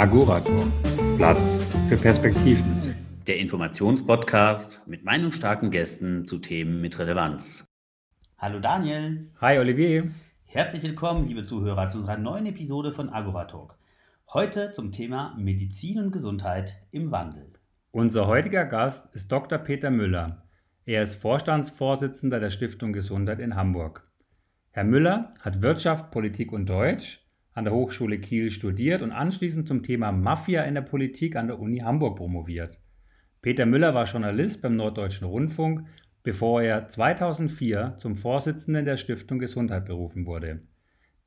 Agorator. Platz für Perspektiven. Der Informationspodcast mit meinungsstarken Gästen zu Themen mit Relevanz. Hallo Daniel. Hi Olivier. Herzlich willkommen, liebe Zuhörer, zu unserer neuen Episode von Agoratalk. Heute zum Thema Medizin und Gesundheit im Wandel. Unser heutiger Gast ist Dr. Peter Müller. Er ist Vorstandsvorsitzender der Stiftung Gesundheit in Hamburg. Herr Müller hat Wirtschaft, Politik und Deutsch an der Hochschule Kiel studiert und anschließend zum Thema Mafia in der Politik an der Uni Hamburg promoviert. Peter Müller war Journalist beim Norddeutschen Rundfunk, bevor er 2004 zum Vorsitzenden der Stiftung Gesundheit berufen wurde.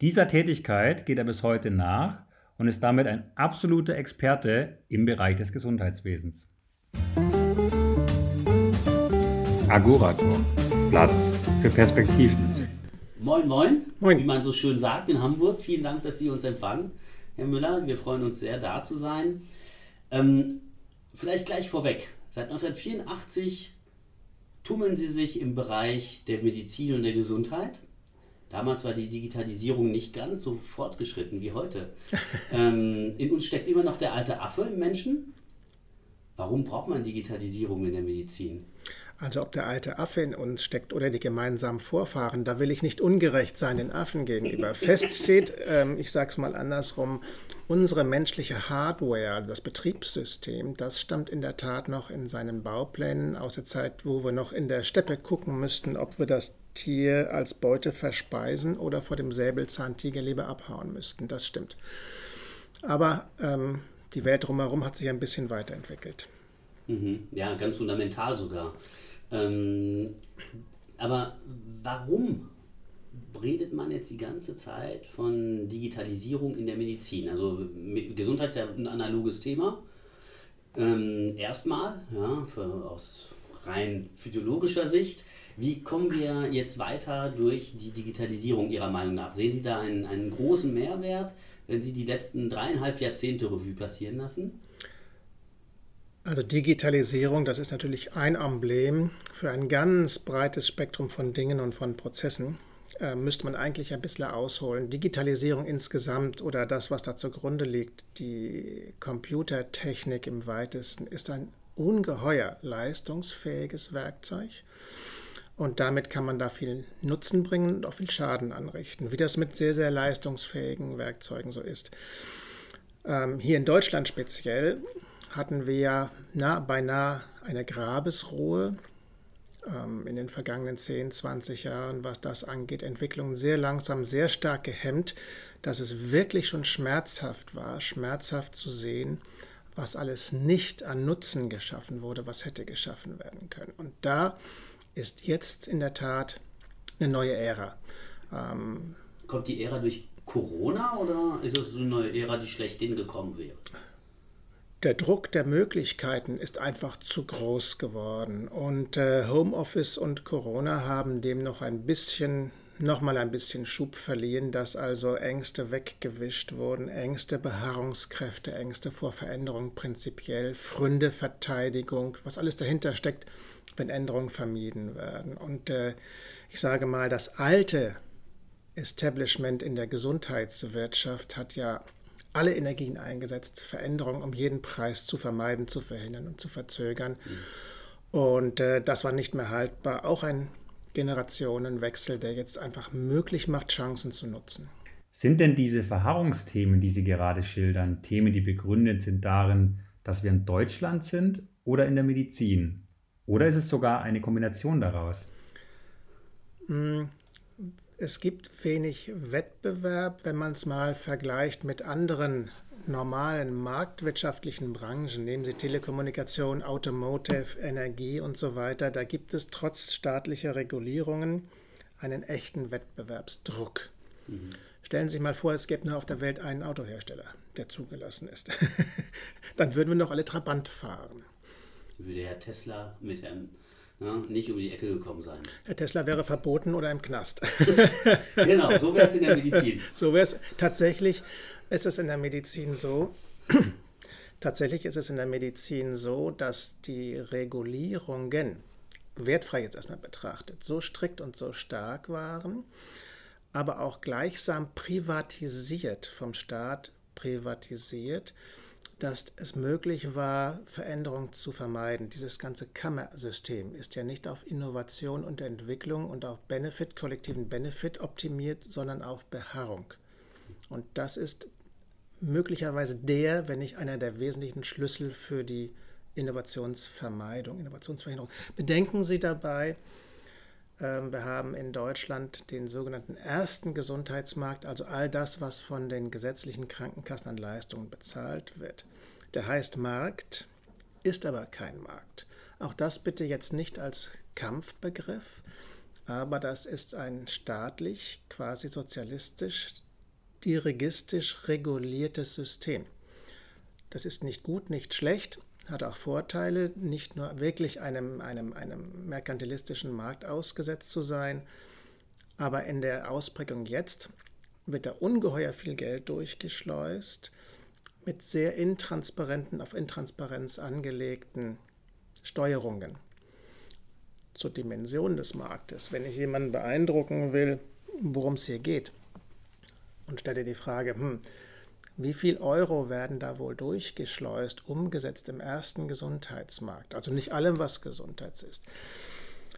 Dieser Tätigkeit geht er bis heute nach und ist damit ein absoluter Experte im Bereich des Gesundheitswesens. Agorator. Platz für Perspektiven. Moin, moin, moin, wie man so schön sagt in Hamburg. Vielen Dank, dass Sie uns empfangen, Herr Müller. Wir freuen uns sehr, da zu sein. Ähm, vielleicht gleich vorweg. Seit 1984 tummeln Sie sich im Bereich der Medizin und der Gesundheit. Damals war die Digitalisierung nicht ganz so fortgeschritten wie heute. ähm, in uns steckt immer noch der alte Affe im Menschen. Warum braucht man Digitalisierung in der Medizin? Also ob der alte Affe in uns steckt oder die gemeinsamen Vorfahren, da will ich nicht ungerecht sein den Affen gegenüber. Fest steht, ähm, ich sage es mal andersrum, unsere menschliche Hardware, das Betriebssystem, das stammt in der Tat noch in seinen Bauplänen aus der Zeit, wo wir noch in der Steppe gucken müssten, ob wir das Tier als Beute verspeisen oder vor dem Säbelzahntiger lieber abhauen müssten. Das stimmt. Aber ähm, die Welt drumherum hat sich ein bisschen weiterentwickelt. Mhm. Ja, ganz fundamental sogar. Ähm, aber warum redet man jetzt die ganze Zeit von Digitalisierung in der Medizin? Also Gesundheit ist ja ein analoges Thema. Ähm, erstmal, ja, für, aus rein physiologischer Sicht. Wie kommen wir jetzt weiter durch die Digitalisierung Ihrer Meinung nach? Sehen Sie da einen, einen großen Mehrwert, wenn Sie die letzten dreieinhalb Jahrzehnte Revue passieren lassen? Also Digitalisierung, das ist natürlich ein Emblem für ein ganz breites Spektrum von Dingen und von Prozessen. Äh, müsste man eigentlich ein bisschen ausholen. Digitalisierung insgesamt oder das, was da zugrunde liegt, die Computertechnik im weitesten, ist ein ungeheuer leistungsfähiges Werkzeug. Und damit kann man da viel Nutzen bringen und auch viel Schaden anrichten, wie das mit sehr, sehr leistungsfähigen Werkzeugen so ist. Ähm, hier in Deutschland speziell hatten wir na, beinahe eine Grabesruhe ähm, in den vergangenen 10, 20 Jahren, was das angeht. Entwicklung sehr langsam, sehr stark gehemmt, dass es wirklich schon schmerzhaft war, schmerzhaft zu sehen, was alles nicht an Nutzen geschaffen wurde, was hätte geschaffen werden können. Und da ist jetzt in der Tat eine neue Ära. Ähm, Kommt die Ära durch Corona oder ist es eine neue Ära, die schlechthin gekommen wäre? Der Druck der Möglichkeiten ist einfach zu groß geworden. Und äh, Homeoffice und Corona haben dem noch ein bisschen, noch mal ein bisschen Schub verliehen, dass also Ängste weggewischt wurden, Ängste, Beharrungskräfte, Ängste vor Veränderung prinzipiell, Fründeverteidigung, was alles dahinter steckt, wenn Änderungen vermieden werden. Und äh, ich sage mal, das alte Establishment in der Gesundheitswirtschaft hat ja alle Energien eingesetzt, Veränderungen um jeden Preis zu vermeiden, zu verhindern und zu verzögern. Mhm. Und äh, das war nicht mehr haltbar. Auch ein Generationenwechsel, der jetzt einfach möglich macht, Chancen zu nutzen. Sind denn diese Verharrungsthemen, die Sie gerade schildern, Themen, die begründet sind darin, dass wir in Deutschland sind oder in der Medizin? Oder ist es sogar eine Kombination daraus? Hm, es gibt wenig Wettbewerb, wenn man es mal vergleicht mit anderen normalen marktwirtschaftlichen Branchen. Nehmen Sie Telekommunikation, Automotive, Energie und so weiter. Da gibt es trotz staatlicher Regulierungen einen echten Wettbewerbsdruck. Mhm. Stellen Sie sich mal vor, es gäbe nur auf der Welt einen Autohersteller, der zugelassen ist. Dann würden wir noch alle Trabant fahren. Würde Herr Tesla mit Herrn ja, nicht um die Ecke gekommen sein. Herr Tesla wäre verboten oder im Knast. genau, so wäre es in der Medizin. So wäre es. Tatsächlich ist es in der Medizin so, tatsächlich ist es in der Medizin so, dass die Regulierungen, wertfrei jetzt erstmal betrachtet, so strikt und so stark waren, aber auch gleichsam privatisiert vom Staat privatisiert, dass es möglich war, Veränderungen zu vermeiden. Dieses ganze Kammersystem ist ja nicht auf Innovation und Entwicklung und auf Benefit, kollektiven Benefit optimiert, sondern auf Beharrung. Und das ist möglicherweise der, wenn nicht einer der wesentlichen Schlüssel für die Innovationsvermeidung, Innovationsverhinderung. Bedenken Sie dabei, wir haben in Deutschland den sogenannten ersten Gesundheitsmarkt, also all das, was von den gesetzlichen Krankenkassen an Leistungen bezahlt wird. Der heißt Markt, ist aber kein Markt. Auch das bitte jetzt nicht als Kampfbegriff, aber das ist ein staatlich, quasi sozialistisch, dirigistisch reguliertes System. Das ist nicht gut, nicht schlecht, hat auch Vorteile, nicht nur wirklich einem, einem, einem merkantilistischen Markt ausgesetzt zu sein, aber in der Ausprägung jetzt wird da ungeheuer viel Geld durchgeschleust mit sehr intransparenten, auf Intransparenz angelegten Steuerungen zur Dimension des Marktes. Wenn ich jemanden beeindrucken will, worum es hier geht, und stelle die Frage, hm, wie viel Euro werden da wohl durchgeschleust, umgesetzt im ersten Gesundheitsmarkt? Also nicht allem, was Gesundheit ist.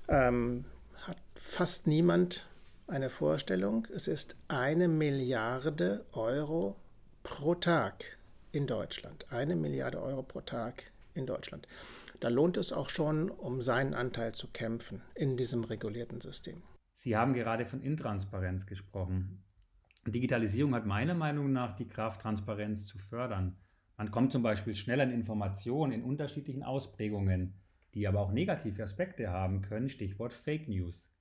Ähm, hat fast niemand eine Vorstellung. Es ist eine Milliarde Euro pro Tag in Deutschland. Eine Milliarde Euro pro Tag in Deutschland. Da lohnt es auch schon, um seinen Anteil zu kämpfen in diesem regulierten System. Sie haben gerade von Intransparenz gesprochen. Digitalisierung hat meiner Meinung nach die Kraft, Transparenz zu fördern. Man kommt zum Beispiel schnell an Informationen in unterschiedlichen Ausprägungen, die aber auch negative Aspekte haben können, Stichwort Fake News.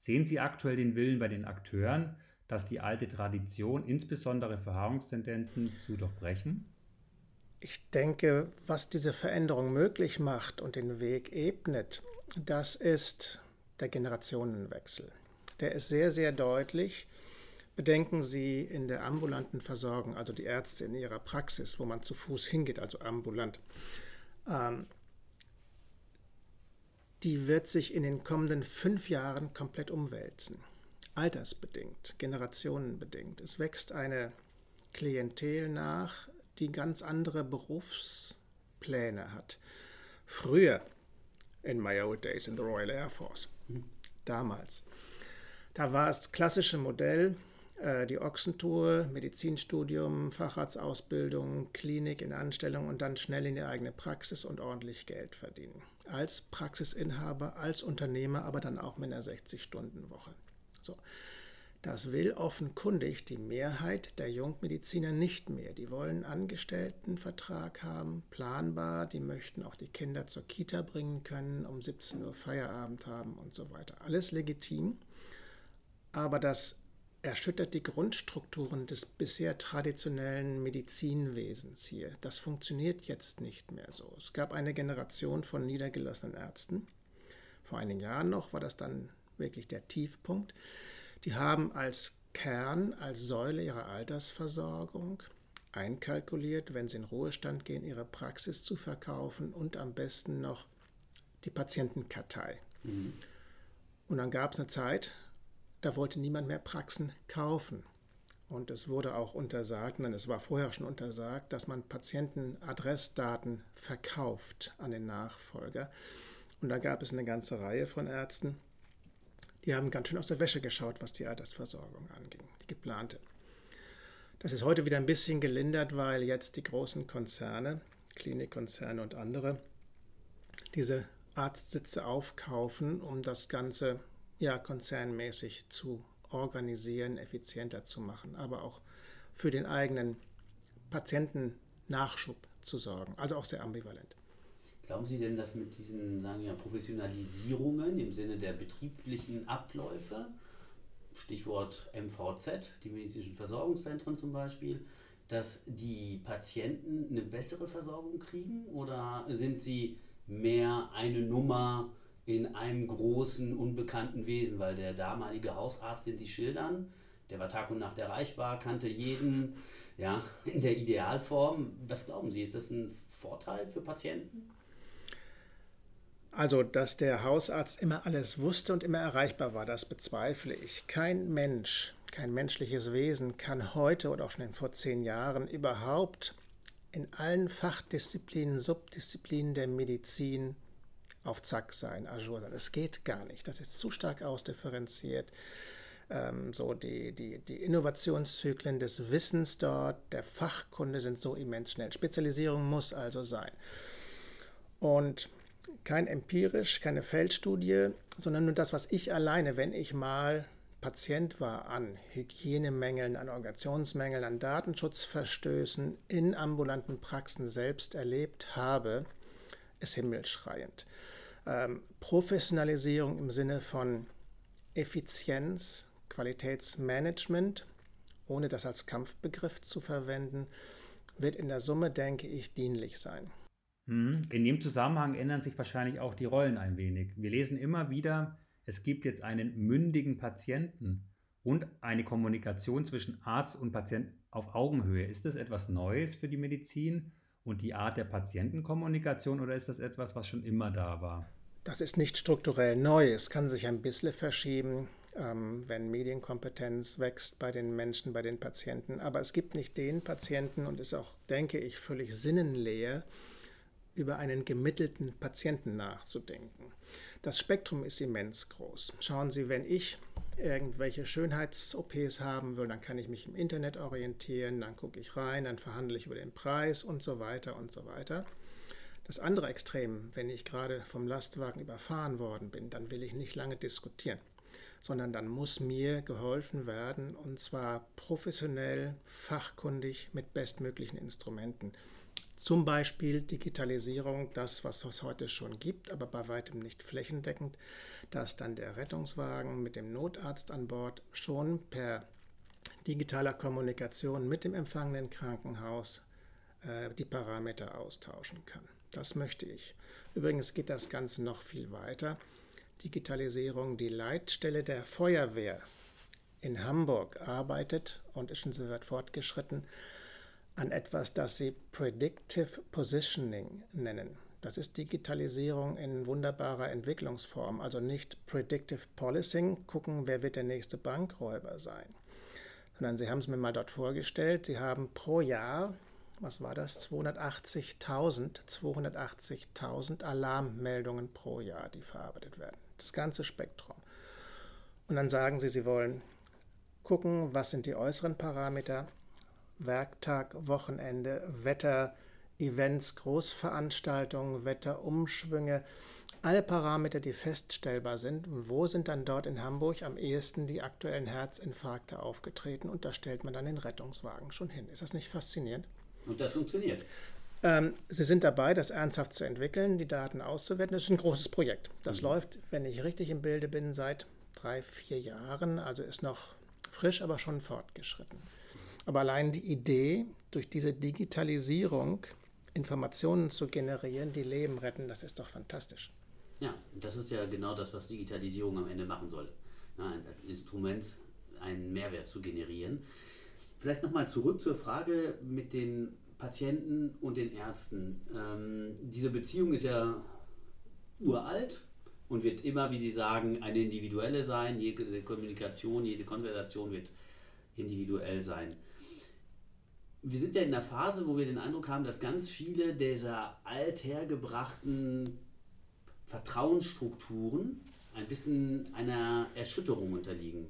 Sehen Sie aktuell den Willen bei den Akteuren, dass die alte Tradition, insbesondere Verharrungstendenzen, zu durchbrechen? Ich denke, was diese Veränderung möglich macht und den Weg ebnet, das ist der Generationenwechsel. Der ist sehr, sehr deutlich. Bedenken Sie in der ambulanten Versorgung, also die Ärzte in ihrer Praxis, wo man zu Fuß hingeht, also ambulant, ähm, die wird sich in den kommenden fünf Jahren komplett umwälzen. Altersbedingt, generationenbedingt. Es wächst eine Klientel nach, die ganz andere Berufspläne hat. Früher, in my old days in the Royal Air Force, damals, da war es klassische Modell, die Ochsentour, Medizinstudium, Facharztausbildung, Klinik in Anstellung und dann schnell in die eigene Praxis und ordentlich Geld verdienen. Als Praxisinhaber, als Unternehmer, aber dann auch mit einer 60-Stunden-Woche. So. Das will offenkundig die Mehrheit der Jungmediziner nicht mehr. Die wollen Angestelltenvertrag haben, planbar, die möchten auch die Kinder zur Kita bringen können, um 17 Uhr Feierabend haben und so weiter. Alles legitim. Aber das erschüttert die Grundstrukturen des bisher traditionellen Medizinwesens hier. Das funktioniert jetzt nicht mehr so. Es gab eine Generation von niedergelassenen Ärzten. Vor einigen Jahren noch war das dann wirklich der Tiefpunkt. Die haben als Kern, als Säule ihrer Altersversorgung einkalkuliert, wenn sie in Ruhestand gehen, ihre Praxis zu verkaufen und am besten noch die Patientenkartei. Mhm. Und dann gab es eine Zeit, da wollte niemand mehr Praxen kaufen. Und es wurde auch untersagt, nein, es war vorher schon untersagt, dass man Patientenadressdaten verkauft an den Nachfolger. Und da gab es eine ganze Reihe von Ärzten, die haben ganz schön aus der Wäsche geschaut, was die Altersversorgung anging, die geplante. Das ist heute wieder ein bisschen gelindert, weil jetzt die großen Konzerne, Klinikkonzerne und andere, diese Arztsitze aufkaufen, um das Ganze ja, konzernmäßig zu organisieren, effizienter zu machen, aber auch für den eigenen Patientennachschub zu sorgen. Also auch sehr ambivalent. Glauben Sie denn, dass mit diesen sagen wir, Professionalisierungen im Sinne der betrieblichen Abläufe, Stichwort MVZ, die medizinischen Versorgungszentren zum Beispiel, dass die Patienten eine bessere Versorgung kriegen oder sind sie mehr eine Nummer, in einem großen, unbekannten Wesen, weil der damalige Hausarzt, den Sie schildern, der war Tag und Nacht erreichbar, kannte jeden ja, in der Idealform. Was glauben Sie, ist das ein Vorteil für Patienten? Also, dass der Hausarzt immer alles wusste und immer erreichbar war, das bezweifle ich. Kein Mensch, kein menschliches Wesen kann heute oder auch schon vor zehn Jahren überhaupt in allen Fachdisziplinen, Subdisziplinen der Medizin auf Zack sein, Azure sein. Es geht gar nicht. Das ist zu stark ausdifferenziert. Ähm, so die, die, die Innovationszyklen des Wissens dort, der Fachkunde sind so immens schnell. Spezialisierung muss also sein. Und kein empirisch, keine Feldstudie, sondern nur das, was ich alleine, wenn ich mal Patient war an Hygienemängeln, an Organisationsmängeln, an Datenschutzverstößen in ambulanten Praxen selbst erlebt habe, ist himmelschreiend. Ähm, Professionalisierung im Sinne von Effizienz, Qualitätsmanagement, ohne das als Kampfbegriff zu verwenden, wird in der Summe, denke ich, dienlich sein. Hm, in dem Zusammenhang ändern sich wahrscheinlich auch die Rollen ein wenig. Wir lesen immer wieder, es gibt jetzt einen mündigen Patienten und eine Kommunikation zwischen Arzt und Patient auf Augenhöhe. Ist das etwas Neues für die Medizin und die Art der Patientenkommunikation oder ist das etwas, was schon immer da war? Das ist nicht strukturell neu. Es kann sich ein bisschen verschieben, ähm, wenn Medienkompetenz wächst bei den Menschen, bei den Patienten. Aber es gibt nicht den Patienten und ist auch, denke ich, völlig sinnenleer, über einen gemittelten Patienten nachzudenken. Das Spektrum ist immens groß. Schauen Sie, wenn ich irgendwelche Schönheits-OPs haben will, dann kann ich mich im Internet orientieren, dann gucke ich rein, dann verhandle ich über den Preis und so weiter und so weiter. Das andere Extrem, wenn ich gerade vom Lastwagen überfahren worden bin, dann will ich nicht lange diskutieren, sondern dann muss mir geholfen werden und zwar professionell, fachkundig mit bestmöglichen Instrumenten. Zum Beispiel Digitalisierung, das, was es heute schon gibt, aber bei weitem nicht flächendeckend, dass dann der Rettungswagen mit dem Notarzt an Bord schon per digitaler Kommunikation mit dem empfangenen Krankenhaus äh, die Parameter austauschen kann. Das möchte ich. Übrigens geht das Ganze noch viel weiter. Digitalisierung, die Leitstelle der Feuerwehr in Hamburg arbeitet und ist schon sehr weit fortgeschritten an etwas, das sie Predictive Positioning nennen. Das ist Digitalisierung in wunderbarer Entwicklungsform, also nicht Predictive Policing, gucken, wer wird der nächste Bankräuber sein, sondern sie haben es mir mal dort vorgestellt, sie haben pro Jahr, was war das, 280.000 280.000 Alarmmeldungen pro Jahr, die verarbeitet werden. Das ganze Spektrum. Und dann sagen sie, sie wollen gucken, was sind die äußeren Parameter, Werktag, Wochenende, Wetter, Events, Großveranstaltungen, Wetterumschwünge, alle Parameter, die feststellbar sind. Und wo sind dann dort in Hamburg am ehesten die aktuellen Herzinfarkte aufgetreten? Und da stellt man dann den Rettungswagen schon hin. Ist das nicht faszinierend? Und das funktioniert. Ähm, Sie sind dabei, das ernsthaft zu entwickeln, die Daten auszuwerten. Das ist ein großes Projekt. Das mhm. läuft, wenn ich richtig im Bilde bin, seit drei, vier Jahren. Also ist noch frisch, aber schon fortgeschritten. Aber allein die Idee, durch diese Digitalisierung Informationen zu generieren, die Leben retten, das ist doch fantastisch. Ja, das ist ja genau das, was Digitalisierung am Ende machen soll. ein Instrument, einen Mehrwert zu generieren. Vielleicht nochmal zurück zur Frage mit den Patienten und den Ärzten. Ähm, diese Beziehung ist ja uralt und wird immer, wie Sie sagen, eine individuelle sein. Jede Kommunikation, jede Konversation wird individuell sein wir sind ja in der Phase, wo wir den Eindruck haben, dass ganz viele dieser althergebrachten Vertrauensstrukturen ein bisschen einer Erschütterung unterliegen.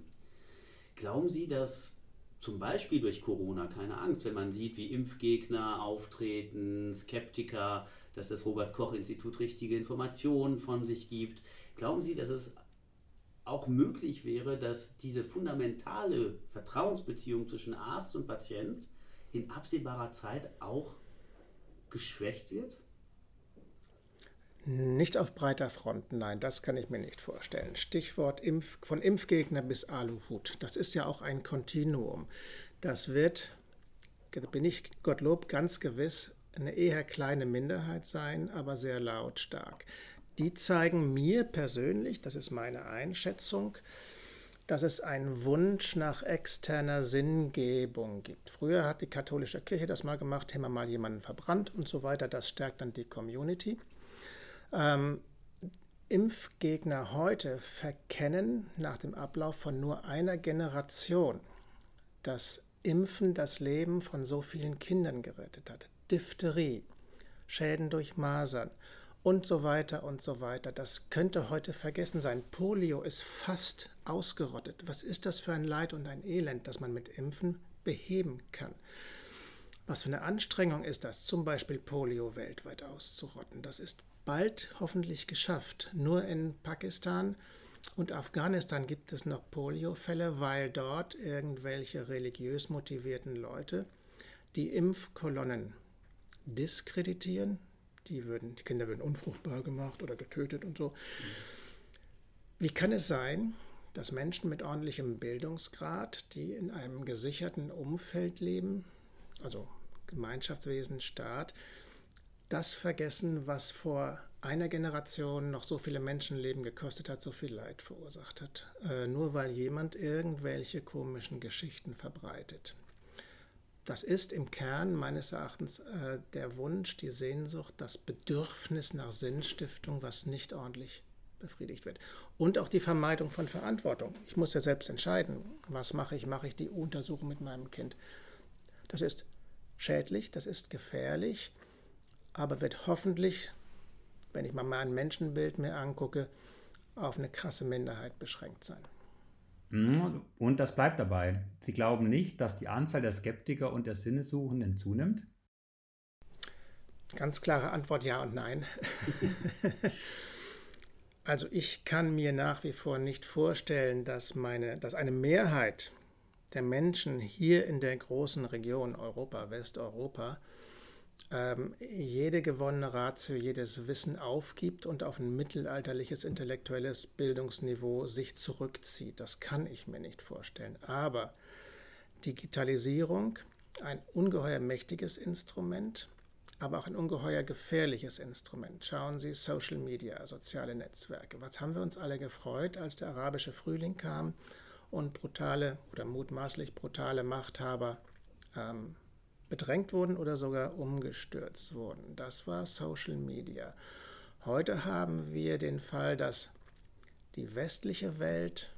Glauben Sie, dass zum Beispiel durch Corona, keine Angst, wenn man sieht, wie Impfgegner auftreten, Skeptiker, dass das Robert Koch Institut richtige Informationen von sich gibt, glauben Sie, dass es auch möglich wäre, dass diese fundamentale Vertrauensbeziehung zwischen Arzt und Patient in absehbarer Zeit auch geschwächt wird? Nicht auf breiter Front, nein, das kann ich mir nicht vorstellen. Stichwort Impf, von Impfgegner bis Aluhut, das ist ja auch ein Kontinuum. Das wird, bin ich Gottlob ganz gewiss, eine eher kleine Minderheit sein, aber sehr lautstark. Die zeigen mir persönlich, das ist meine Einschätzung, dass es einen Wunsch nach externer Sinngebung gibt. Früher hat die katholische Kirche das mal gemacht, wir mal jemanden verbrannt und so weiter. Das stärkt dann die Community. Ähm, Impfgegner heute verkennen nach dem Ablauf von nur einer Generation, dass Impfen das Leben von so vielen Kindern gerettet hat. Diphtherie, Schäden durch Masern und so weiter und so weiter. Das könnte heute vergessen sein. Polio ist fast ausgerottet. Was ist das für ein Leid und ein Elend, das man mit Impfen beheben kann? Was für eine Anstrengung ist das, zum Beispiel Polio weltweit auszurotten? Das ist bald hoffentlich geschafft. Nur in Pakistan und Afghanistan gibt es noch Polio-Fälle, weil dort irgendwelche religiös motivierten Leute die Impfkolonnen diskreditieren. Die, würden, die Kinder würden unfruchtbar gemacht oder getötet und so. Wie kann es sein, dass Menschen mit ordentlichem Bildungsgrad, die in einem gesicherten Umfeld leben, also Gemeinschaftswesen, Staat, das vergessen, was vor einer Generation noch so viele Menschenleben gekostet hat, so viel Leid verursacht hat, äh, nur weil jemand irgendwelche komischen Geschichten verbreitet. Das ist im Kern meines Erachtens äh, der Wunsch, die Sehnsucht, das Bedürfnis nach Sinnstiftung, was nicht ordentlich befriedigt wird. Und auch die Vermeidung von Verantwortung. Ich muss ja selbst entscheiden, was mache ich, mache ich die Untersuchung mit meinem Kind. Das ist schädlich, das ist gefährlich, aber wird hoffentlich wenn ich mal mein Menschenbild mir angucke, auf eine krasse Minderheit beschränkt sein. Mhm. Und das bleibt dabei. Sie glauben nicht, dass die Anzahl der Skeptiker und der Sinnesuchenden zunimmt? Ganz klare Antwort ja und nein. also ich kann mir nach wie vor nicht vorstellen, dass, meine, dass eine Mehrheit der Menschen hier in der großen Region Europa, Westeuropa, ähm, jede gewonnene Ratio, jedes Wissen aufgibt und auf ein mittelalterliches intellektuelles Bildungsniveau sich zurückzieht. Das kann ich mir nicht vorstellen. Aber Digitalisierung, ein ungeheuer mächtiges Instrument, aber auch ein ungeheuer gefährliches Instrument. Schauen Sie Social Media, soziale Netzwerke. Was haben wir uns alle gefreut, als der arabische Frühling kam und brutale oder mutmaßlich brutale Machthaber ähm, bedrängt wurden oder sogar umgestürzt wurden. Das war Social Media. Heute haben wir den Fall, dass die westliche Welt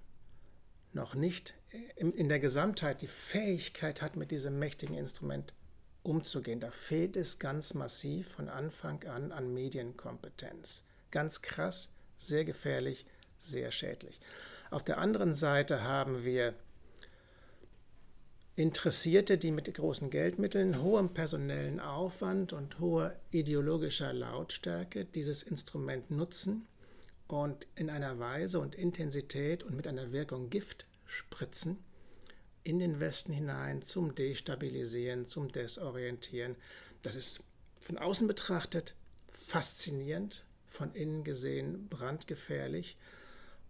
noch nicht in der Gesamtheit die Fähigkeit hat, mit diesem mächtigen Instrument umzugehen. Da fehlt es ganz massiv von Anfang an an Medienkompetenz. Ganz krass, sehr gefährlich, sehr schädlich. Auf der anderen Seite haben wir Interessierte, die mit großen Geldmitteln, hohem personellen Aufwand und hoher ideologischer Lautstärke dieses Instrument nutzen und in einer Weise und Intensität und mit einer Wirkung Gift spritzen in den Westen hinein zum Destabilisieren, zum Desorientieren. Das ist von außen betrachtet faszinierend, von innen gesehen brandgefährlich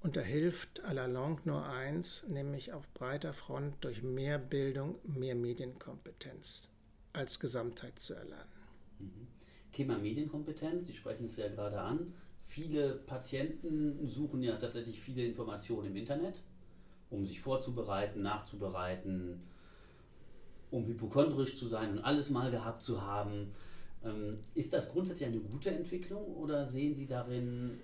und da hilft à la longue nur eins, nämlich auf breiter Front durch mehr Bildung, mehr Medienkompetenz als Gesamtheit zu erlernen. Mhm. Thema Medienkompetenz, Sie sprechen es ja gerade an. Viele Patienten suchen ja tatsächlich viele Informationen im Internet, um sich vorzubereiten, nachzubereiten, um hypochondrisch zu sein und alles mal gehabt zu haben. Ähm, ist das grundsätzlich eine gute Entwicklung oder sehen Sie darin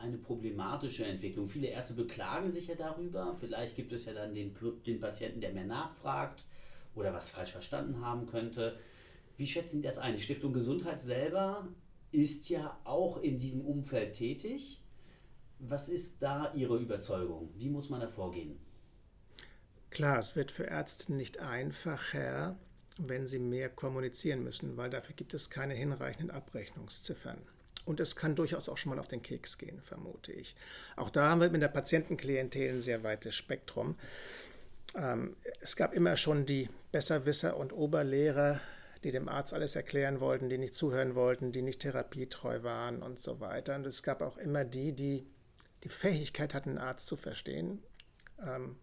eine problematische Entwicklung. Viele Ärzte beklagen sich ja darüber. Vielleicht gibt es ja dann den, den Patienten, der mehr nachfragt oder was falsch verstanden haben könnte. Wie schätzen Sie das ein? Die Stiftung Gesundheit selber ist ja auch in diesem Umfeld tätig. Was ist da Ihre Überzeugung? Wie muss man da vorgehen? Klar, es wird für Ärzte nicht einfacher, wenn sie mehr kommunizieren müssen, weil dafür gibt es keine hinreichenden Abrechnungsziffern. Und es kann durchaus auch schon mal auf den Keks gehen, vermute ich. Auch da haben wir mit der Patientenklientel ein sehr weites Spektrum. Ähm, es gab immer schon die Besserwisser und Oberlehrer, die dem Arzt alles erklären wollten, die nicht zuhören wollten, die nicht therapietreu waren und so weiter. Und es gab auch immer die, die die Fähigkeit hatten, einen Arzt zu verstehen. Ähm,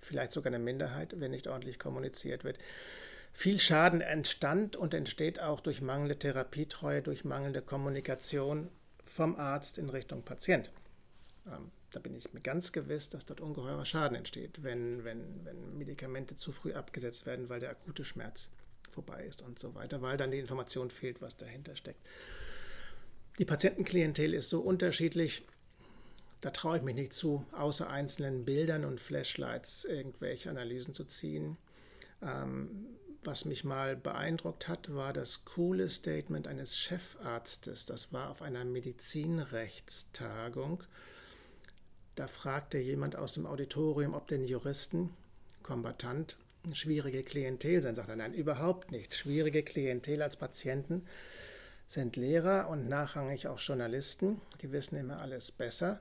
vielleicht sogar eine Minderheit, wenn nicht ordentlich kommuniziert wird viel Schaden entstand und entsteht auch durch mangelnde Therapietreue, durch mangelnde Kommunikation vom Arzt in Richtung Patient. Ähm, da bin ich mir ganz gewiss, dass dort ungeheurer Schaden entsteht, wenn, wenn, wenn Medikamente zu früh abgesetzt werden, weil der akute Schmerz vorbei ist und so weiter, weil dann die Information fehlt, was dahinter steckt. Die Patientenklientel ist so unterschiedlich, da traue ich mich nicht zu, außer einzelnen Bildern und Flashlights irgendwelche Analysen zu ziehen. Ähm, was mich mal beeindruckt hat, war das coole Statement eines Chefarztes. Das war auf einer Medizinrechtstagung. Da fragte jemand aus dem Auditorium, ob denn Juristen, Kombatant, schwierige Klientel sind. Sagt er, nein, überhaupt nicht. Schwierige Klientel als Patienten sind Lehrer und nachrangig auch Journalisten. Die wissen immer alles besser.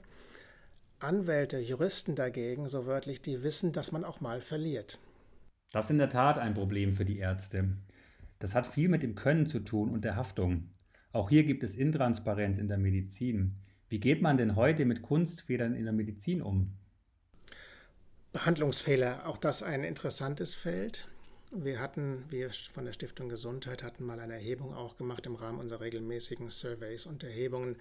Anwälte, Juristen dagegen, so wörtlich, die wissen, dass man auch mal verliert. Das ist in der Tat ein Problem für die Ärzte. Das hat viel mit dem Können zu tun und der Haftung. Auch hier gibt es Intransparenz in der Medizin. Wie geht man denn heute mit Kunstfedern in der Medizin um? Behandlungsfehler, auch das ein interessantes Feld. Wir hatten, wir von der Stiftung Gesundheit hatten mal eine Erhebung auch gemacht im Rahmen unserer regelmäßigen Surveys und Erhebungen.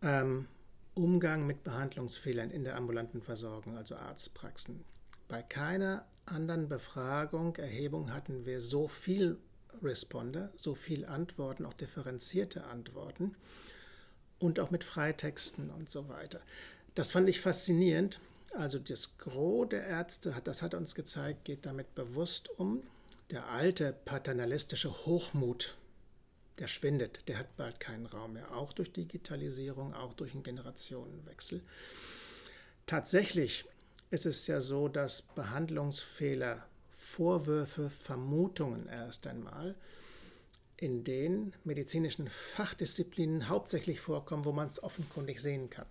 Ähm, Umgang mit Behandlungsfehlern in der ambulanten Versorgung, also Arztpraxen. Bei keiner anderen Befragung, Erhebung hatten wir so viel Responder, so viel Antworten, auch differenzierte Antworten und auch mit Freitexten und so weiter. Das fand ich faszinierend. Also das Gros der Ärzte, das hat uns gezeigt, geht damit bewusst um. Der alte paternalistische Hochmut, der schwindet, der hat bald keinen Raum mehr, auch durch Digitalisierung, auch durch einen Generationenwechsel. Tatsächlich ist es ja so, dass Behandlungsfehler, Vorwürfe, Vermutungen erst einmal in den medizinischen Fachdisziplinen hauptsächlich vorkommen, wo man es offenkundig sehen kann.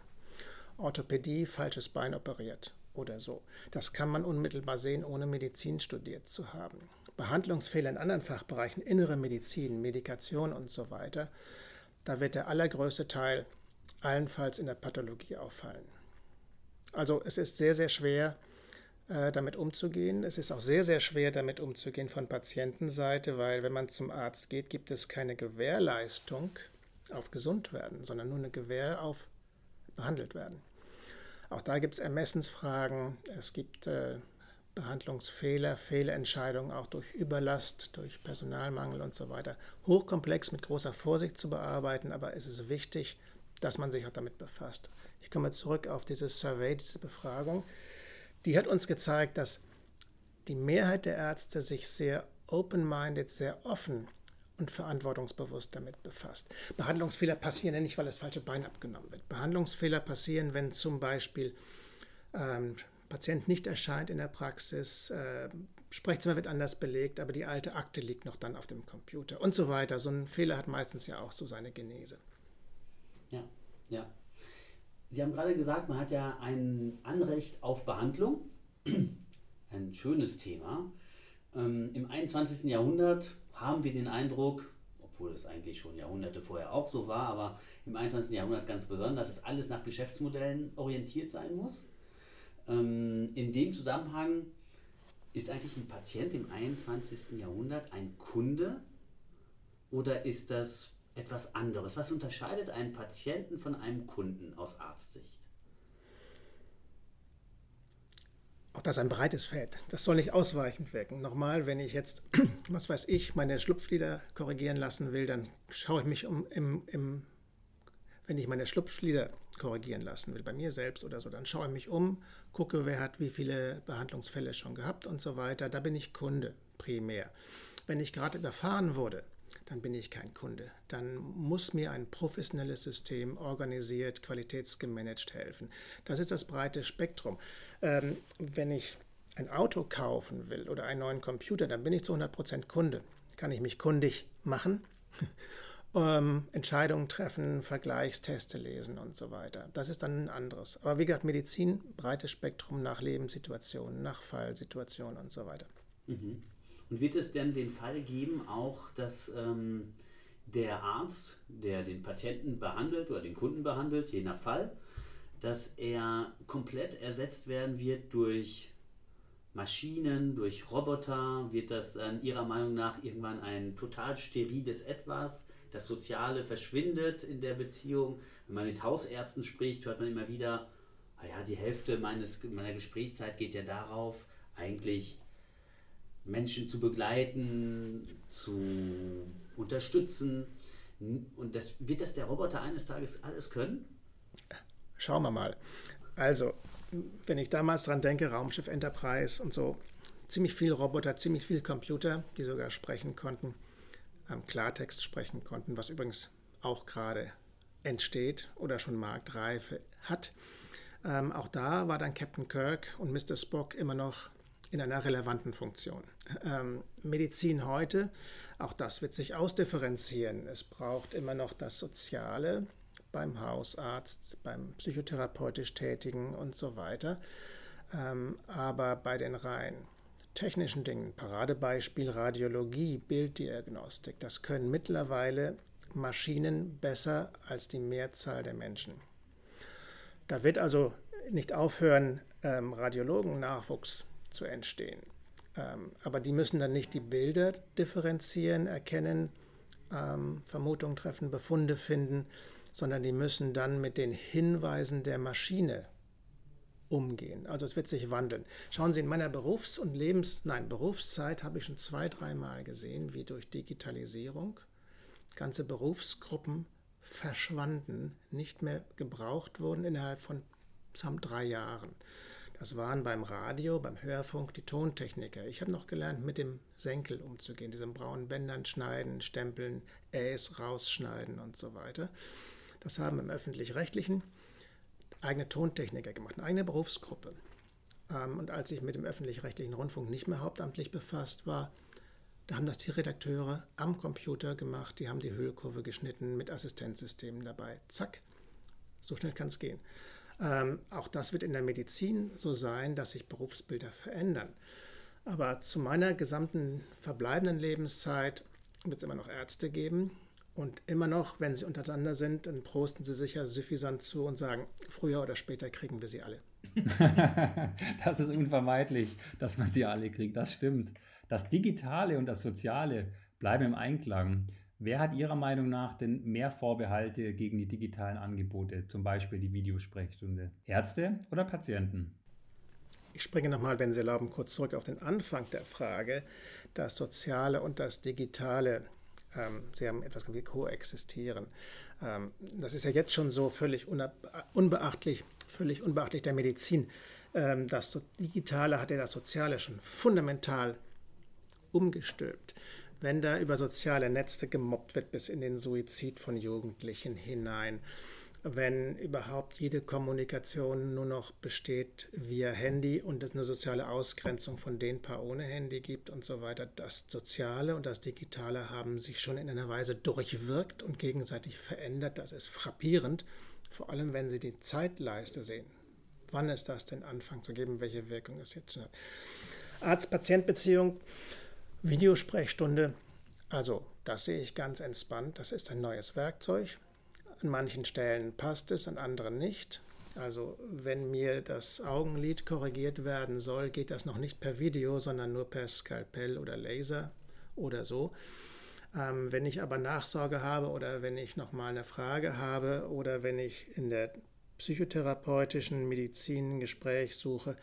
Orthopädie, falsches Bein operiert oder so. Das kann man unmittelbar sehen, ohne Medizin studiert zu haben. Behandlungsfehler in anderen Fachbereichen, innere Medizin, Medikation und so weiter, da wird der allergrößte Teil allenfalls in der Pathologie auffallen. Also es ist sehr, sehr schwer, äh, damit umzugehen. Es ist auch sehr, sehr schwer, damit umzugehen von Patientenseite, weil wenn man zum Arzt geht, gibt es keine Gewährleistung auf gesund werden, sondern nur eine Gewähr auf behandelt werden. Auch da gibt es Ermessensfragen, es gibt äh, Behandlungsfehler, Fehlentscheidungen auch durch Überlast, durch Personalmangel und so weiter. Hochkomplex mit großer Vorsicht zu bearbeiten, aber es ist wichtig, dass man sich auch damit befasst. Ich komme zurück auf dieses Survey, diese Befragung. Die hat uns gezeigt, dass die Mehrheit der Ärzte sich sehr open-minded, sehr offen und verantwortungsbewusst damit befasst. Behandlungsfehler passieren ja nicht, weil das falsche Bein abgenommen wird. Behandlungsfehler passieren, wenn zum Beispiel ähm, Patient nicht erscheint in der Praxis, äh, Sprechzimmer wird anders belegt, aber die alte Akte liegt noch dann auf dem Computer und so weiter. So ein Fehler hat meistens ja auch so seine Genese. Ja, ja. Sie haben gerade gesagt, man hat ja ein Anrecht auf Behandlung. Ein schönes Thema. Ähm, Im 21. Jahrhundert haben wir den Eindruck, obwohl es eigentlich schon Jahrhunderte vorher auch so war, aber im 21. Jahrhundert ganz besonders, dass alles nach Geschäftsmodellen orientiert sein muss. Ähm, in dem Zusammenhang ist eigentlich ein Patient im 21. Jahrhundert ein Kunde oder ist das etwas anderes? Was unterscheidet einen Patienten von einem Kunden aus Arztsicht? Auch das ist ein breites Feld. Das soll nicht ausweichend wirken. Nochmal, wenn ich jetzt, was weiß ich, meine Schlupflieder korrigieren lassen will, dann schaue ich mich um im, im wenn ich meine Schlupflieder korrigieren lassen will, bei mir selbst oder so, dann schaue ich mich um, gucke, wer hat wie viele Behandlungsfälle schon gehabt und so weiter. Da bin ich Kunde primär. Wenn ich gerade überfahren wurde, dann bin ich kein Kunde. Dann muss mir ein professionelles System organisiert, qualitätsgemanagt helfen. Das ist das breite Spektrum. Ähm, wenn ich ein Auto kaufen will oder einen neuen Computer, dann bin ich zu 100% Kunde. Kann ich mich kundig machen, ähm, Entscheidungen treffen, Vergleichsteste lesen und so weiter. Das ist dann ein anderes. Aber wie gesagt, Medizin, breites Spektrum nach Lebenssituationen, nach Fallsituationen und so weiter. Mhm. Und wird es denn den Fall geben, auch dass ähm, der Arzt, der den Patienten behandelt oder den Kunden behandelt, je nach Fall, dass er komplett ersetzt werden wird durch Maschinen, durch Roboter? Wird das dann Ihrer Meinung nach irgendwann ein total steriles Etwas? Das Soziale verschwindet in der Beziehung. Wenn man mit Hausärzten spricht, hört man immer wieder, naja, ah die Hälfte meines, meiner Gesprächszeit geht ja darauf, eigentlich Menschen zu begleiten, zu unterstützen. Und das, wird das der Roboter eines Tages alles können? Schauen wir mal. Also, wenn ich damals dran denke, Raumschiff Enterprise und so, ziemlich viel Roboter, ziemlich viel Computer, die sogar sprechen konnten, ähm, Klartext sprechen konnten, was übrigens auch gerade entsteht oder schon Marktreife hat. Ähm, auch da war dann Captain Kirk und Mr. Spock immer noch in einer relevanten Funktion. Ähm, Medizin heute, auch das wird sich ausdifferenzieren. Es braucht immer noch das Soziale beim Hausarzt, beim psychotherapeutisch Tätigen und so weiter. Ähm, aber bei den rein technischen Dingen, Paradebeispiel Radiologie, Bilddiagnostik, das können mittlerweile Maschinen besser als die Mehrzahl der Menschen. Da wird also nicht aufhören, ähm, Radiologen-Nachwuchs zu entstehen. Ähm, aber die müssen dann nicht die Bilder differenzieren, erkennen, ähm, Vermutungen treffen, Befunde finden, sondern die müssen dann mit den Hinweisen der Maschine umgehen. Also es wird sich wandeln. Schauen Sie, in meiner Berufs- und Lebens-, nein, Berufszeit habe ich schon zwei, dreimal gesehen, wie durch Digitalisierung ganze Berufsgruppen verschwanden, nicht mehr gebraucht wurden innerhalb von drei Jahren. Das waren beim Radio, beim Hörfunk die Tontechniker. Ich habe noch gelernt, mit dem Senkel umzugehen, diesen braunen Bändern schneiden, stempeln, Äs rausschneiden und so weiter. Das haben im öffentlich-rechtlichen eigene Tontechniker gemacht, eine eigene Berufsgruppe. Ähm, und als ich mit dem öffentlich-rechtlichen Rundfunk nicht mehr hauptamtlich befasst war, da haben das die Redakteure am Computer gemacht, die haben die Hüllkurve geschnitten mit Assistenzsystemen dabei. Zack, so schnell kann es gehen. Ähm, auch das wird in der Medizin so sein, dass sich Berufsbilder verändern. Aber zu meiner gesamten verbleibenden Lebenszeit wird es immer noch Ärzte geben. Und immer noch, wenn sie untereinander sind, dann prosten sie sicher suffisant zu und sagen, früher oder später kriegen wir sie alle. das ist unvermeidlich, dass man sie alle kriegt. Das stimmt. Das Digitale und das Soziale bleiben im Einklang. Wer hat Ihrer Meinung nach denn mehr Vorbehalte gegen die digitalen Angebote, zum Beispiel die Videosprechstunde? Ärzte oder Patienten? Ich springe nochmal, wenn Sie erlauben, kurz zurück auf den Anfang der Frage. Das Soziale und das Digitale, ähm, Sie haben etwas wie koexistieren. Ähm, das ist ja jetzt schon so völlig unbeachtlich, völlig unbeachtlich der Medizin. Ähm, das Digitale hat ja das Soziale schon fundamental umgestülpt wenn da über soziale Netze gemobbt wird bis in den Suizid von Jugendlichen hinein, wenn überhaupt jede Kommunikation nur noch besteht via Handy und es eine soziale Ausgrenzung von den paar ohne Handy gibt und so weiter. Das Soziale und das Digitale haben sich schon in einer Weise durchwirkt und gegenseitig verändert. Das ist frappierend, vor allem wenn Sie die Zeitleiste sehen. Wann ist das denn Anfang zu geben? Welche Wirkung es jetzt schon hat? Arzt-Patient-Beziehung Videosprechstunde, also das sehe ich ganz entspannt. Das ist ein neues Werkzeug. An manchen Stellen passt es, an anderen nicht. Also wenn mir das Augenlid korrigiert werden soll, geht das noch nicht per Video, sondern nur per Skalpell oder Laser oder so. Ähm, wenn ich aber Nachsorge habe oder wenn ich nochmal eine Frage habe oder wenn ich in der psychotherapeutischen Medizin ein Gespräch suche,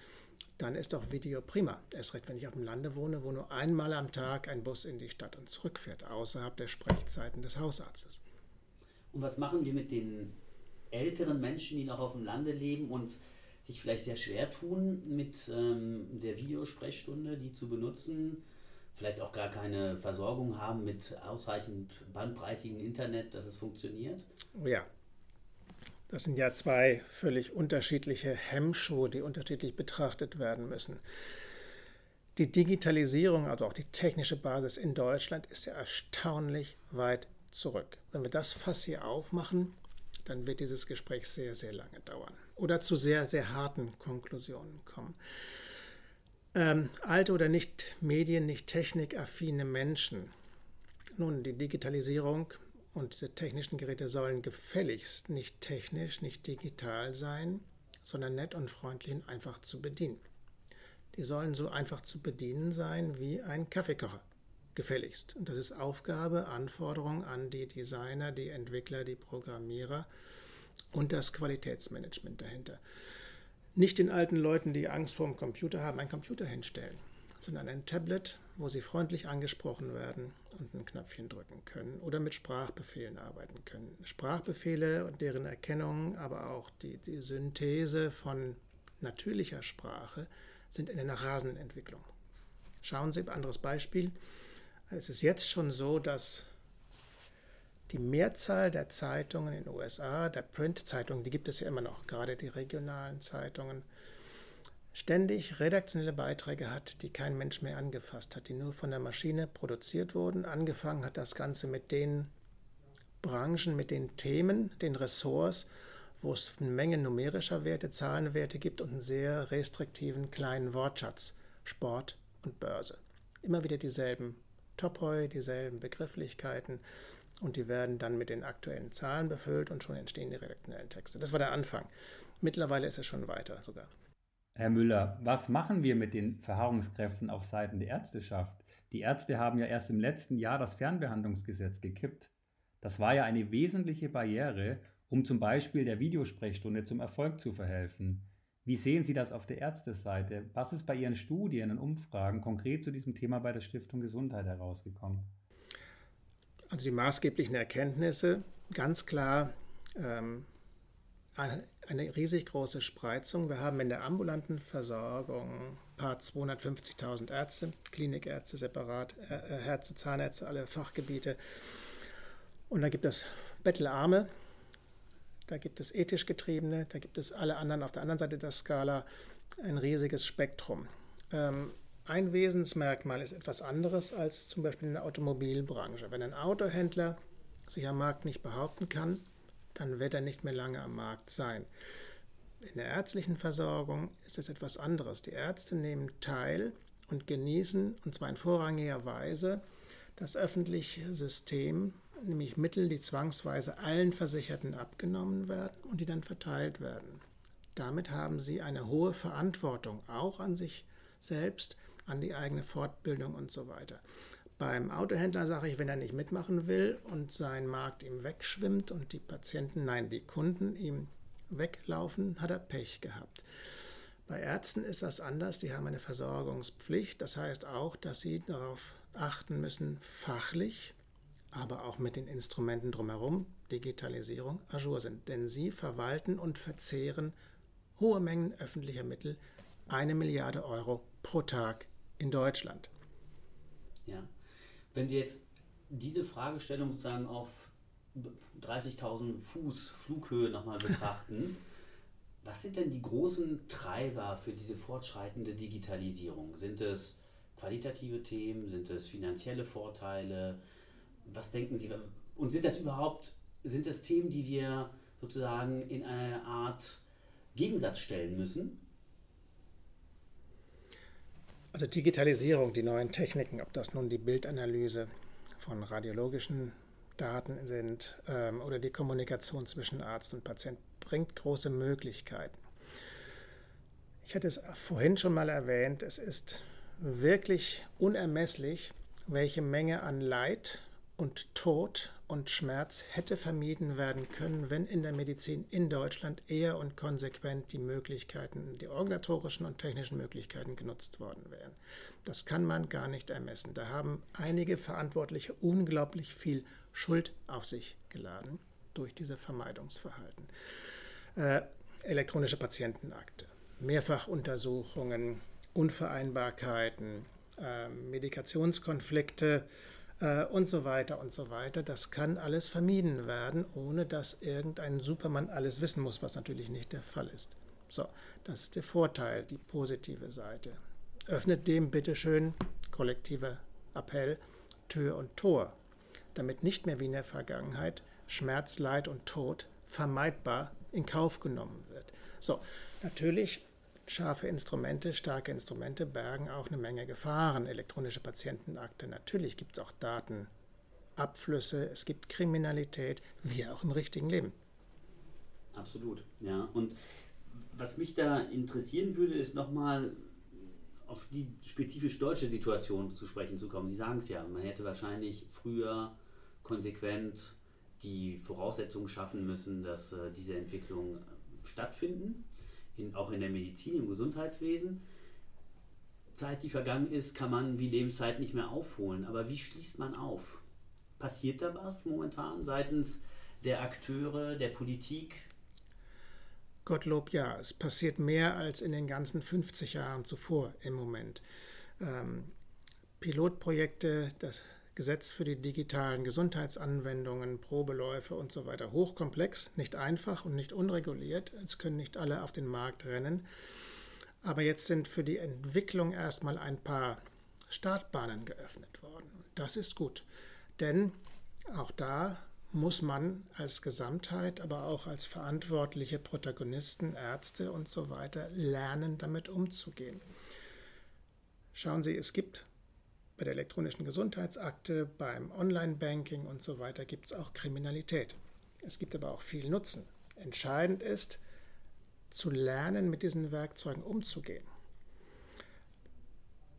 dann ist auch Video prima. Erst recht, wenn ich auf dem Lande wohne, wo nur einmal am Tag ein Bus in die Stadt und zurückfährt, außerhalb der Sprechzeiten des Hausarztes. Und was machen wir mit den älteren Menschen, die noch auf dem Lande leben und sich vielleicht sehr schwer tun mit ähm, der Videosprechstunde, die zu benutzen, vielleicht auch gar keine Versorgung haben mit ausreichend bandbreitigem Internet, dass es funktioniert? Ja, das sind ja zwei völlig unterschiedliche Hemmschuhe, die unterschiedlich betrachtet werden müssen. Die Digitalisierung, also auch die technische Basis in Deutschland, ist ja erstaunlich weit zurück. Wenn wir das Fass hier aufmachen, dann wird dieses Gespräch sehr, sehr lange dauern oder zu sehr, sehr harten Konklusionen kommen. Ähm, alte oder nicht medien-, nicht technikaffine Menschen. Nun, die Digitalisierung und diese technischen Geräte sollen gefälligst nicht technisch, nicht digital sein, sondern nett und freundlich und einfach zu bedienen. Die sollen so einfach zu bedienen sein wie ein Kaffeekocher. Gefälligst. Und das ist Aufgabe, Anforderung an die Designer, die Entwickler, die Programmierer und das Qualitätsmanagement dahinter. Nicht den alten Leuten, die Angst vor dem Computer haben, einen Computer hinstellen sondern ein Tablet, wo sie freundlich angesprochen werden und ein Knöpfchen drücken können oder mit Sprachbefehlen arbeiten können. Sprachbefehle und deren Erkennung, aber auch die, die Synthese von natürlicher Sprache sind in einer rasenden Entwicklung. Schauen Sie, anderes Beispiel. Es ist jetzt schon so, dass die Mehrzahl der Zeitungen in den USA, der Print-Zeitungen, die gibt es ja immer noch, gerade die regionalen Zeitungen, ständig redaktionelle Beiträge hat, die kein Mensch mehr angefasst hat, die nur von der Maschine produziert wurden. Angefangen hat das Ganze mit den Branchen, mit den Themen, den Ressorts, wo es eine Menge numerischer Werte, Zahlenwerte gibt und einen sehr restriktiven kleinen Wortschatz, Sport und Börse. Immer wieder dieselben Topoi, dieselben Begrifflichkeiten und die werden dann mit den aktuellen Zahlen befüllt und schon entstehen die redaktionellen Texte. Das war der Anfang. Mittlerweile ist es schon weiter sogar. Herr Müller, was machen wir mit den Verharrungskräften auf Seiten der Ärzteschaft? Die Ärzte haben ja erst im letzten Jahr das Fernbehandlungsgesetz gekippt. Das war ja eine wesentliche Barriere, um zum Beispiel der Videosprechstunde zum Erfolg zu verhelfen. Wie sehen Sie das auf der Ärzteseite? Was ist bei Ihren Studien und Umfragen konkret zu diesem Thema bei der Stiftung Gesundheit herausgekommen? Also die maßgeblichen Erkenntnisse, ganz klar ähm, eine, riesig große Spreizung. Wir haben in der ambulanten Versorgung paar 250.000 Ärzte, Klinikärzte separat, äh, Ärzte, Zahnärzte, alle Fachgebiete. Und da gibt es Bettelarme, da gibt es ethisch Getriebene, da gibt es alle anderen auf der anderen Seite der Skala ein riesiges Spektrum. Ähm, ein Wesensmerkmal ist etwas anderes als zum Beispiel in der Automobilbranche. Wenn ein Autohändler sich am Markt nicht behaupten kann, dann wird er nicht mehr lange am Markt sein. In der ärztlichen Versorgung ist es etwas anderes. Die Ärzte nehmen teil und genießen, und zwar in vorrangiger Weise, das öffentliche System nämlich Mittel, die zwangsweise allen Versicherten abgenommen werden und die dann verteilt werden. Damit haben sie eine hohe Verantwortung auch an sich selbst, an die eigene Fortbildung und so weiter. Beim Autohändler sage ich, wenn er nicht mitmachen will und sein Markt ihm wegschwimmt und die Patienten, nein, die Kunden ihm weglaufen, hat er Pech gehabt. Bei Ärzten ist das anders, die haben eine Versorgungspflicht. Das heißt auch, dass sie darauf achten müssen, fachlich aber auch mit den Instrumenten drumherum, Digitalisierung, Azure sind. Denn sie verwalten und verzehren hohe Mengen öffentlicher Mittel, eine Milliarde Euro pro Tag in Deutschland. Ja, wenn wir jetzt diese Fragestellung sozusagen auf 30.000 Fuß Flughöhe nochmal betrachten, was sind denn die großen Treiber für diese fortschreitende Digitalisierung? Sind es qualitative Themen? Sind es finanzielle Vorteile? Was denken Sie? Und sind das überhaupt, sind das Themen, die wir sozusagen in eine Art Gegensatz stellen müssen? Also Digitalisierung, die neuen Techniken, ob das nun die Bildanalyse von radiologischen Daten sind ähm, oder die Kommunikation zwischen Arzt und Patient, bringt große Möglichkeiten. Ich hatte es vorhin schon mal erwähnt, es ist wirklich unermesslich, welche Menge an Leid und Tod und Schmerz hätte vermieden werden können, wenn in der Medizin in Deutschland eher und konsequent die Möglichkeiten, die organisatorischen und technischen Möglichkeiten genutzt worden wären. Das kann man gar nicht ermessen. Da haben einige Verantwortliche unglaublich viel Schuld auf sich geladen durch diese Vermeidungsverhalten. Äh, elektronische Patientenakte, Mehrfachuntersuchungen, Unvereinbarkeiten, äh, Medikationskonflikte, äh, und so weiter und so weiter. Das kann alles vermieden werden, ohne dass irgendein Supermann alles wissen muss, was natürlich nicht der Fall ist. So, das ist der Vorteil, die positive Seite. Öffnet dem bitteschön, kollektiver Appell, Tür und Tor, damit nicht mehr wie in der Vergangenheit Schmerz, Leid und Tod vermeidbar in Kauf genommen wird. So, natürlich Scharfe Instrumente, starke Instrumente bergen auch eine Menge Gefahren. Elektronische Patientenakte, natürlich gibt es auch Datenabflüsse, es gibt Kriminalität, wie auch im richtigen Leben. Absolut, ja. Und was mich da interessieren würde, ist nochmal auf die spezifisch deutsche Situation zu sprechen zu kommen. Sie sagen es ja, man hätte wahrscheinlich früher konsequent die Voraussetzungen schaffen müssen, dass äh, diese Entwicklungen stattfinden in, auch in der Medizin, im Gesundheitswesen. Zeit, die vergangen ist, kann man wie Lebenszeit nicht mehr aufholen. Aber wie schließt man auf? Passiert da was momentan seitens der Akteure, der Politik? Gottlob, ja. Es passiert mehr als in den ganzen 50 Jahren zuvor im Moment. Ähm, Pilotprojekte, das Gesetz für die digitalen Gesundheitsanwendungen, Probeläufe und so weiter. Hochkomplex, nicht einfach und nicht unreguliert. Es können nicht alle auf den Markt rennen. Aber jetzt sind für die Entwicklung erstmal ein paar Startbahnen geöffnet worden. Das ist gut, denn auch da muss man als Gesamtheit, aber auch als verantwortliche Protagonisten, Ärzte und so weiter lernen, damit umzugehen. Schauen Sie, es gibt bei der elektronischen Gesundheitsakte, beim Online-Banking und so weiter gibt es auch Kriminalität. Es gibt aber auch viel Nutzen. Entscheidend ist, zu lernen, mit diesen Werkzeugen umzugehen.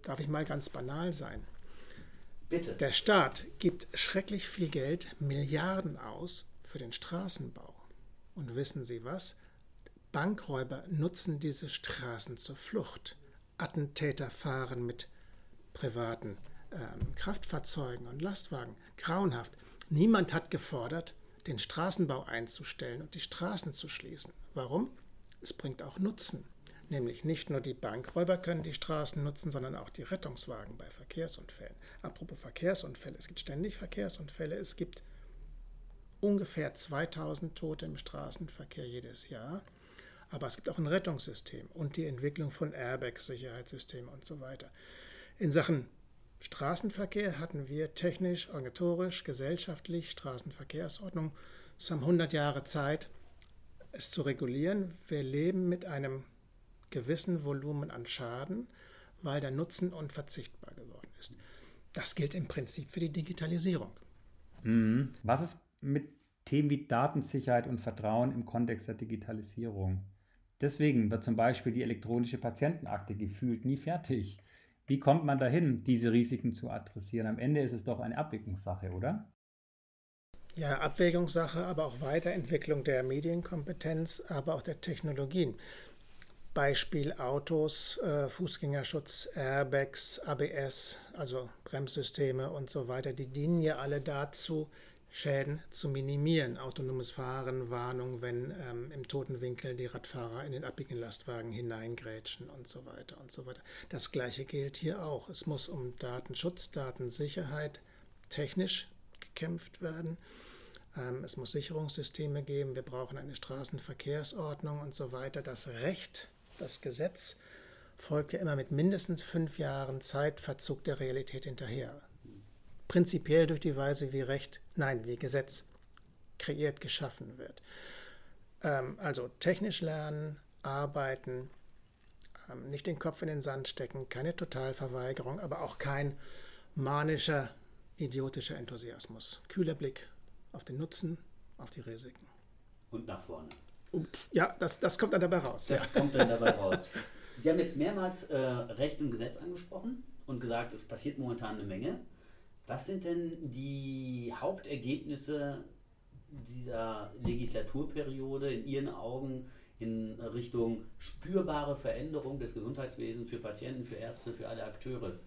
Darf ich mal ganz banal sein? Bitte. Der Staat gibt schrecklich viel Geld, Milliarden aus für den Straßenbau. Und wissen Sie was? Bankräuber nutzen diese Straßen zur Flucht. Attentäter fahren mit privaten ähm, Kraftfahrzeugen und Lastwagen. Grauenhaft. Niemand hat gefordert, den Straßenbau einzustellen und die Straßen zu schließen. Warum? Es bringt auch Nutzen. Nämlich nicht nur die Bankräuber können die Straßen nutzen, sondern auch die Rettungswagen bei Verkehrsunfällen. Apropos Verkehrsunfälle, es gibt ständig Verkehrsunfälle. Es gibt ungefähr 2000 Tote im Straßenverkehr jedes Jahr. Aber es gibt auch ein Rettungssystem und die Entwicklung von Airbags, Sicherheitssystemen und so weiter. In Sachen Straßenverkehr hatten wir technisch, organisatorisch, gesellschaftlich, Straßenverkehrsordnung, es haben 100 Jahre Zeit, es zu regulieren. Wir leben mit einem gewissen Volumen an Schaden, weil der Nutzen unverzichtbar geworden ist. Das gilt im Prinzip für die Digitalisierung. Mhm. Was ist mit Themen wie Datensicherheit und Vertrauen im Kontext der Digitalisierung? Deswegen wird zum Beispiel die elektronische Patientenakte gefühlt nie fertig. Wie kommt man dahin, diese Risiken zu adressieren? Am Ende ist es doch eine Abwägungssache, oder? Ja, Abwägungssache, aber auch Weiterentwicklung der Medienkompetenz, aber auch der Technologien. Beispiel Autos, äh, Fußgängerschutz, Airbags, ABS, also Bremssysteme und so weiter, die dienen ja alle dazu, Schäden zu minimieren. Autonomes Fahren, Warnung, wenn ähm, im toten Winkel die Radfahrer in den abbiegenden Lastwagen hineingrätschen und so weiter und so weiter. Das gleiche gilt hier auch. Es muss um Datenschutz, Datensicherheit technisch gekämpft werden. Ähm, es muss Sicherungssysteme geben. Wir brauchen eine Straßenverkehrsordnung und so weiter. Das Recht das Gesetz folgt ja immer mit mindestens fünf Jahren Zeitverzug der Realität hinterher. Prinzipiell durch die Weise, wie Recht, nein, wie Gesetz kreiert, geschaffen wird. Ähm, also technisch lernen, arbeiten, ähm, nicht den Kopf in den Sand stecken, keine Totalverweigerung, aber auch kein manischer, idiotischer Enthusiasmus. Kühler Blick auf den Nutzen, auf die Risiken. Und nach vorne. Ja, das, das kommt dann dabei raus. Das ja. kommt dann dabei raus. Sie haben jetzt mehrmals äh, Recht und Gesetz angesprochen und gesagt, es passiert momentan eine Menge. Was sind denn die Hauptergebnisse dieser Legislaturperiode in Ihren Augen in Richtung spürbare Veränderung des Gesundheitswesens für Patienten, für Ärzte, für alle Akteure?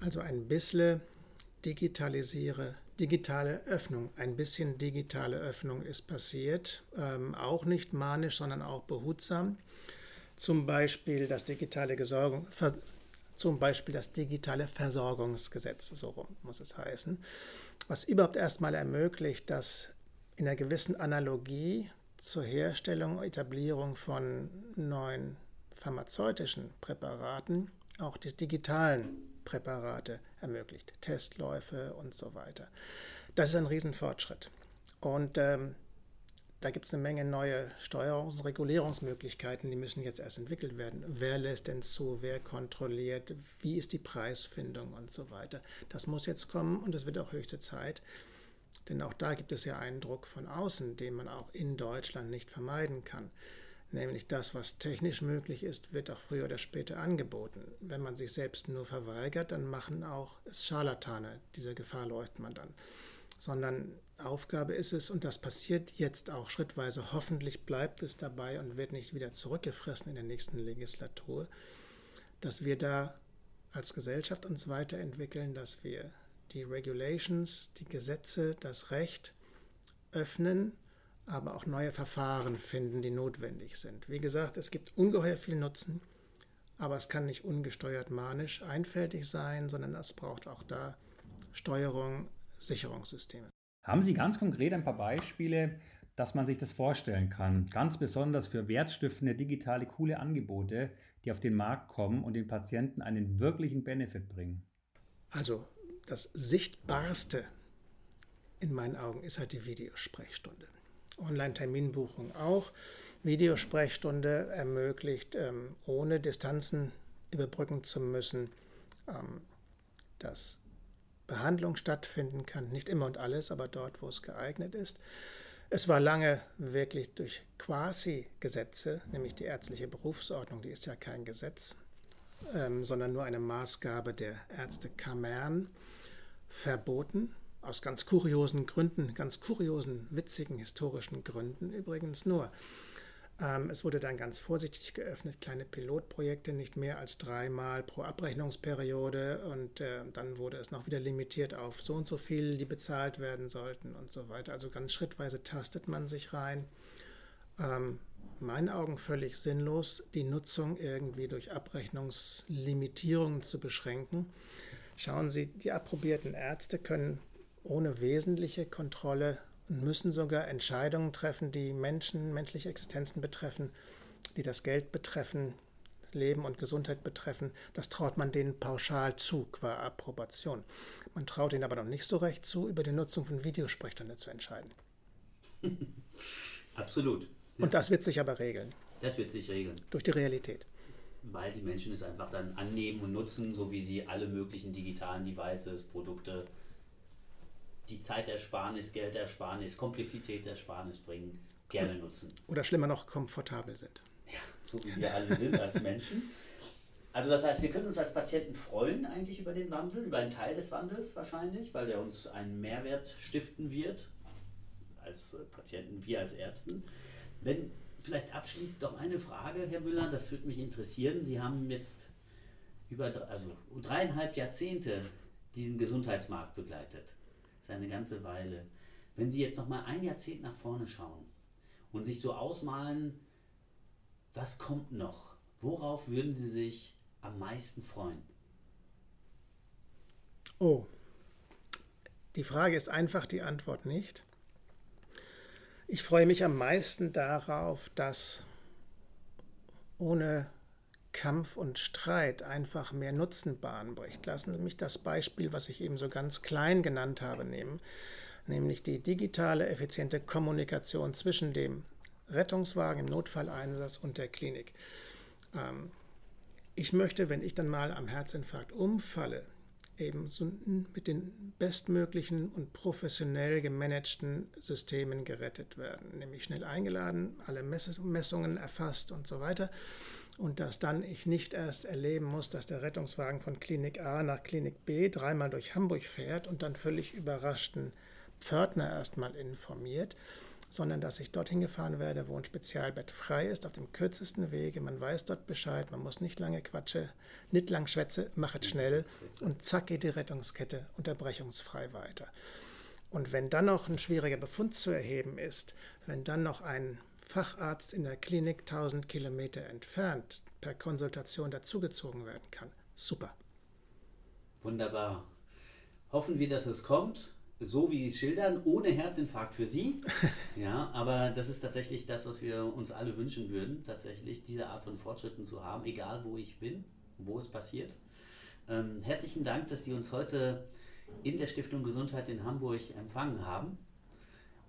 Also ein bisschen digitalisiere digitale Öffnung. Ein bisschen digitale Öffnung ist passiert, ähm, auch nicht manisch, sondern auch behutsam. Zum Beispiel das digitale Gesorgung, zum Beispiel das digitale Versorgungsgesetz, so muss es heißen, was überhaupt erstmal ermöglicht, dass in einer gewissen Analogie zur Herstellung, und Etablierung von neuen pharmazeutischen Präparaten auch die digitalen Präparate ermöglicht, Testläufe und so weiter. Das ist ein Riesenfortschritt. Und ähm, da gibt es eine Menge neue Steuerungs- und Regulierungsmöglichkeiten, die müssen jetzt erst entwickelt werden. Wer lässt denn zu, wer kontrolliert, wie ist die Preisfindung und so weiter. Das muss jetzt kommen und es wird auch höchste Zeit. Denn auch da gibt es ja einen Druck von außen, den man auch in Deutschland nicht vermeiden kann nämlich das, was technisch möglich ist, wird auch früher oder später angeboten. Wenn man sich selbst nur verweigert, dann machen auch Scharlatane. Dieser Gefahr läuft man dann. Sondern Aufgabe ist es, und das passiert jetzt auch schrittweise, hoffentlich bleibt es dabei und wird nicht wieder zurückgefressen in der nächsten Legislatur, dass wir da als Gesellschaft uns weiterentwickeln, dass wir die Regulations, die Gesetze, das Recht öffnen aber auch neue Verfahren finden, die notwendig sind. Wie gesagt, es gibt ungeheuer viel Nutzen, aber es kann nicht ungesteuert manisch einfältig sein, sondern es braucht auch da Steuerung, Sicherungssysteme. Haben Sie ganz konkret ein paar Beispiele, dass man sich das vorstellen kann? Ganz besonders für wertstiftende digitale coole Angebote, die auf den Markt kommen und den Patienten einen wirklichen Benefit bringen. Also das Sichtbarste in meinen Augen ist halt die Videosprechstunde. Online-Terminbuchung auch. Videosprechstunde ermöglicht, ähm, ohne Distanzen überbrücken zu müssen, ähm, dass Behandlung stattfinden kann. Nicht immer und alles, aber dort, wo es geeignet ist. Es war lange wirklich durch Quasi-Gesetze, nämlich die ärztliche Berufsordnung, die ist ja kein Gesetz, ähm, sondern nur eine Maßgabe der Ärztekammern, verboten. Aus ganz kuriosen Gründen, ganz kuriosen, witzigen, historischen Gründen übrigens nur. Ähm, es wurde dann ganz vorsichtig geöffnet, kleine Pilotprojekte, nicht mehr als dreimal pro Abrechnungsperiode und äh, dann wurde es noch wieder limitiert auf so und so viel, die bezahlt werden sollten und so weiter. Also ganz schrittweise tastet man sich rein. Ähm, in meinen Augen völlig sinnlos, die Nutzung irgendwie durch Abrechnungslimitierungen zu beschränken. Schauen Sie, die approbierten Ärzte können ohne wesentliche Kontrolle müssen sogar Entscheidungen treffen, die Menschen, menschliche Existenzen betreffen, die das Geld betreffen, Leben und Gesundheit betreffen. Das traut man denen pauschal zu, qua Approbation. Man traut ihnen aber noch nicht so recht zu, über die Nutzung von Videosprechstunde zu entscheiden. Absolut. Und das wird sich aber regeln. Das wird sich regeln. Durch die Realität. Weil die Menschen es einfach dann annehmen und nutzen, so wie sie alle möglichen digitalen Devices, Produkte die Zeitersparnis, Geldersparnis, Komplexitätsersparnis bringen, gerne nutzen. Oder schlimmer noch, komfortabel sind. Ja, so wie wir alle sind als Menschen. Also das heißt, wir können uns als Patienten freuen eigentlich über den Wandel, über einen Teil des Wandels wahrscheinlich, weil der uns einen Mehrwert stiften wird, als Patienten, wir als Ärzten. Wenn vielleicht abschließend noch eine Frage, Herr Müller, das würde mich interessieren. Sie haben jetzt über also dreieinhalb Jahrzehnte diesen Gesundheitsmarkt begleitet ist eine ganze Weile. Wenn Sie jetzt noch mal ein Jahrzehnt nach vorne schauen und sich so ausmalen, was kommt noch? Worauf würden Sie sich am meisten freuen? Oh, die Frage ist einfach, die Antwort nicht. Ich freue mich am meisten darauf, dass ohne Kampf und Streit einfach mehr Nutzen Bahn bricht. Lassen Sie mich das Beispiel, was ich eben so ganz klein genannt habe, nehmen, nämlich die digitale, effiziente Kommunikation zwischen dem Rettungswagen im Notfalleinsatz und der Klinik. Ähm, ich möchte, wenn ich dann mal am Herzinfarkt umfalle, eben so mit den bestmöglichen und professionell gemanagten Systemen gerettet werden, nämlich schnell eingeladen, alle Messungen erfasst und so weiter und dass dann ich nicht erst erleben muss, dass der Rettungswagen von Klinik A nach Klinik B dreimal durch Hamburg fährt und dann völlig überraschten Pförtner erstmal informiert, sondern dass ich dorthin gefahren werde, wo ein Spezialbett frei ist, auf dem kürzesten Wege. Man weiß dort Bescheid, man muss nicht lange quatsche, nicht lang schwätze, machet schnell und zack geht die Rettungskette unterbrechungsfrei weiter. Und wenn dann noch ein schwieriger Befund zu erheben ist, wenn dann noch ein Facharzt in der Klinik 1000 Kilometer entfernt per Konsultation dazugezogen werden kann. Super. Wunderbar. Hoffen wir, dass es kommt, so wie Sie es schildern, ohne Herzinfarkt für Sie. Ja, aber das ist tatsächlich das, was wir uns alle wünschen würden, tatsächlich diese Art von Fortschritten zu haben, egal wo ich bin, wo es passiert. Ähm, herzlichen Dank, dass Sie uns heute in der Stiftung Gesundheit in Hamburg empfangen haben.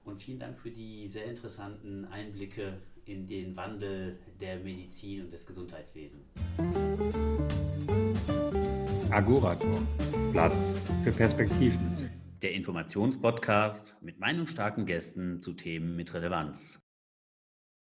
Und vielen Dank für die sehr interessanten Einblicke in den Wandel der Medizin und des Gesundheitswesens. Agorator. Platz für Perspektiven. Der Informationspodcast mit meinungsstarken Gästen zu Themen mit Relevanz.